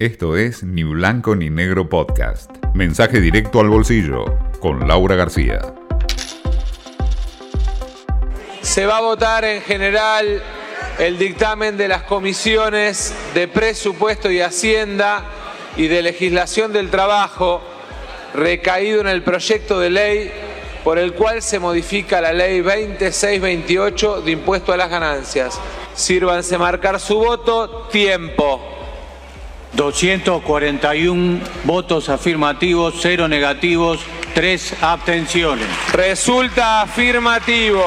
Esto es Ni Blanco ni Negro Podcast. Mensaje directo al bolsillo con Laura García. Se va a votar en general el dictamen de las comisiones de presupuesto y hacienda y de legislación del trabajo recaído en el proyecto de ley por el cual se modifica la ley 2628 de impuesto a las ganancias. Sírvanse marcar su voto. Tiempo. 241 votos afirmativos, 0 negativos, 3 abstenciones. Resulta afirmativo.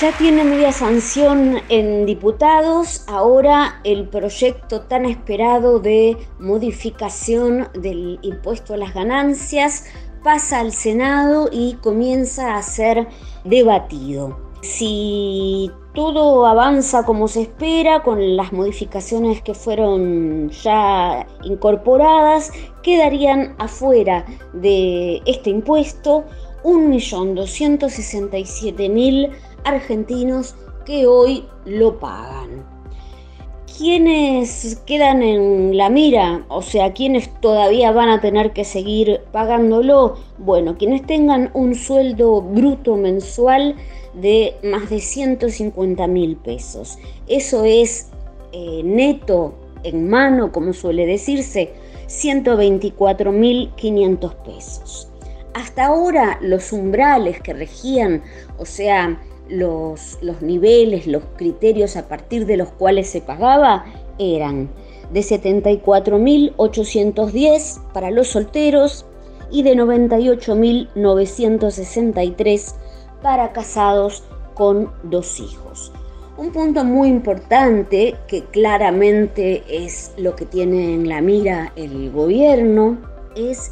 Ya tiene media sanción en diputados, ahora el proyecto tan esperado de modificación del impuesto a las ganancias pasa al Senado y comienza a ser debatido. Si todo avanza como se espera, con las modificaciones que fueron ya incorporadas, quedarían afuera de este impuesto 1.267.000 argentinos que hoy lo pagan. ¿Quiénes quedan en la mira? O sea, ¿quiénes todavía van a tener que seguir pagándolo? Bueno, quienes tengan un sueldo bruto mensual de más de 150 mil pesos. Eso es eh, neto en mano, como suele decirse, 124 mil 500 pesos. Hasta ahora los umbrales que regían, o sea, los, los niveles, los criterios a partir de los cuales se pagaba, eran de 74.810 para los solteros y de 98.963 para casados con dos hijos. Un punto muy importante que claramente es lo que tiene en la mira el gobierno es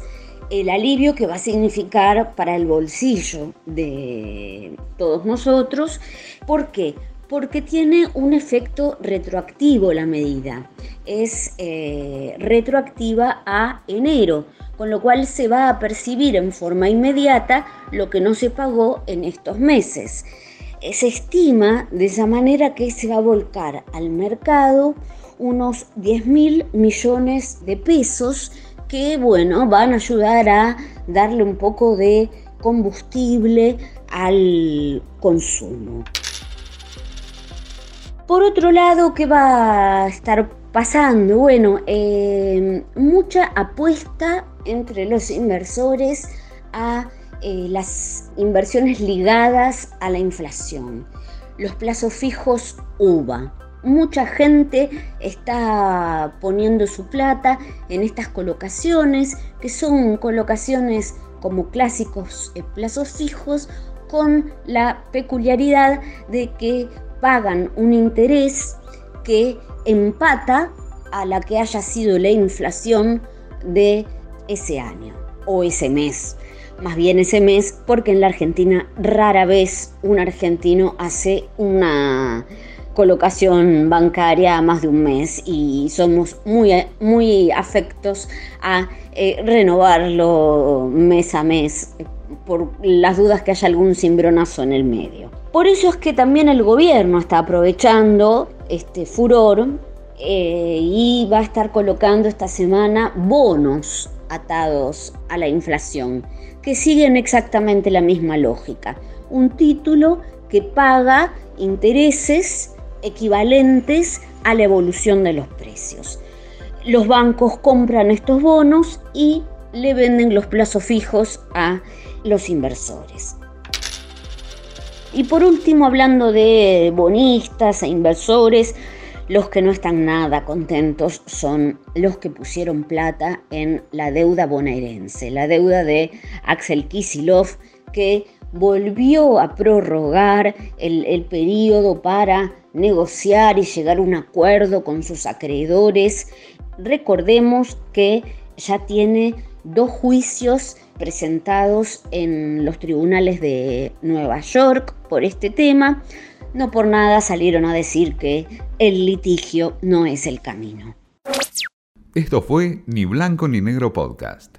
el alivio que va a significar para el bolsillo de todos nosotros. ¿Por qué? Porque tiene un efecto retroactivo la medida. Es eh, retroactiva a enero con lo cual se va a percibir en forma inmediata lo que no se pagó en estos meses. Eh, se estima de esa manera que se va a volcar al mercado unos 10 mil millones de pesos que, bueno, van a ayudar a darle un poco de combustible al consumo. Por otro lado, ¿qué va a estar pasando? Bueno, eh, mucha apuesta entre los inversores a eh, las inversiones ligadas a la inflación. Los plazos fijos UVA. Mucha gente está poniendo su plata en estas colocaciones, que son colocaciones como clásicos en plazos fijos, con la peculiaridad de que pagan un interés que empata a la que haya sido la inflación de ese año o ese mes. Más bien ese mes porque en la Argentina rara vez un argentino hace una colocación bancaria más de un mes y somos muy, muy afectos a eh, renovarlo mes a mes por las dudas que haya algún cimbronazo en el medio. Por eso es que también el gobierno está aprovechando este furor eh, y va a estar colocando esta semana bonos atados a la inflación, que siguen exactamente la misma lógica. Un título que paga intereses equivalentes a la evolución de los precios. Los bancos compran estos bonos y le venden los plazos fijos a los inversores. Y por último, hablando de bonistas e inversores, los que no están nada contentos son los que pusieron plata en la deuda bonaerense, la deuda de Axel Kisilov, que volvió a prorrogar el, el periodo para negociar y llegar a un acuerdo con sus acreedores. Recordemos que ya tiene dos juicios presentados en los tribunales de Nueva York por este tema no por nada salieron a decir que el litigio no es el camino. Esto fue Ni Blanco ni Negro Podcast.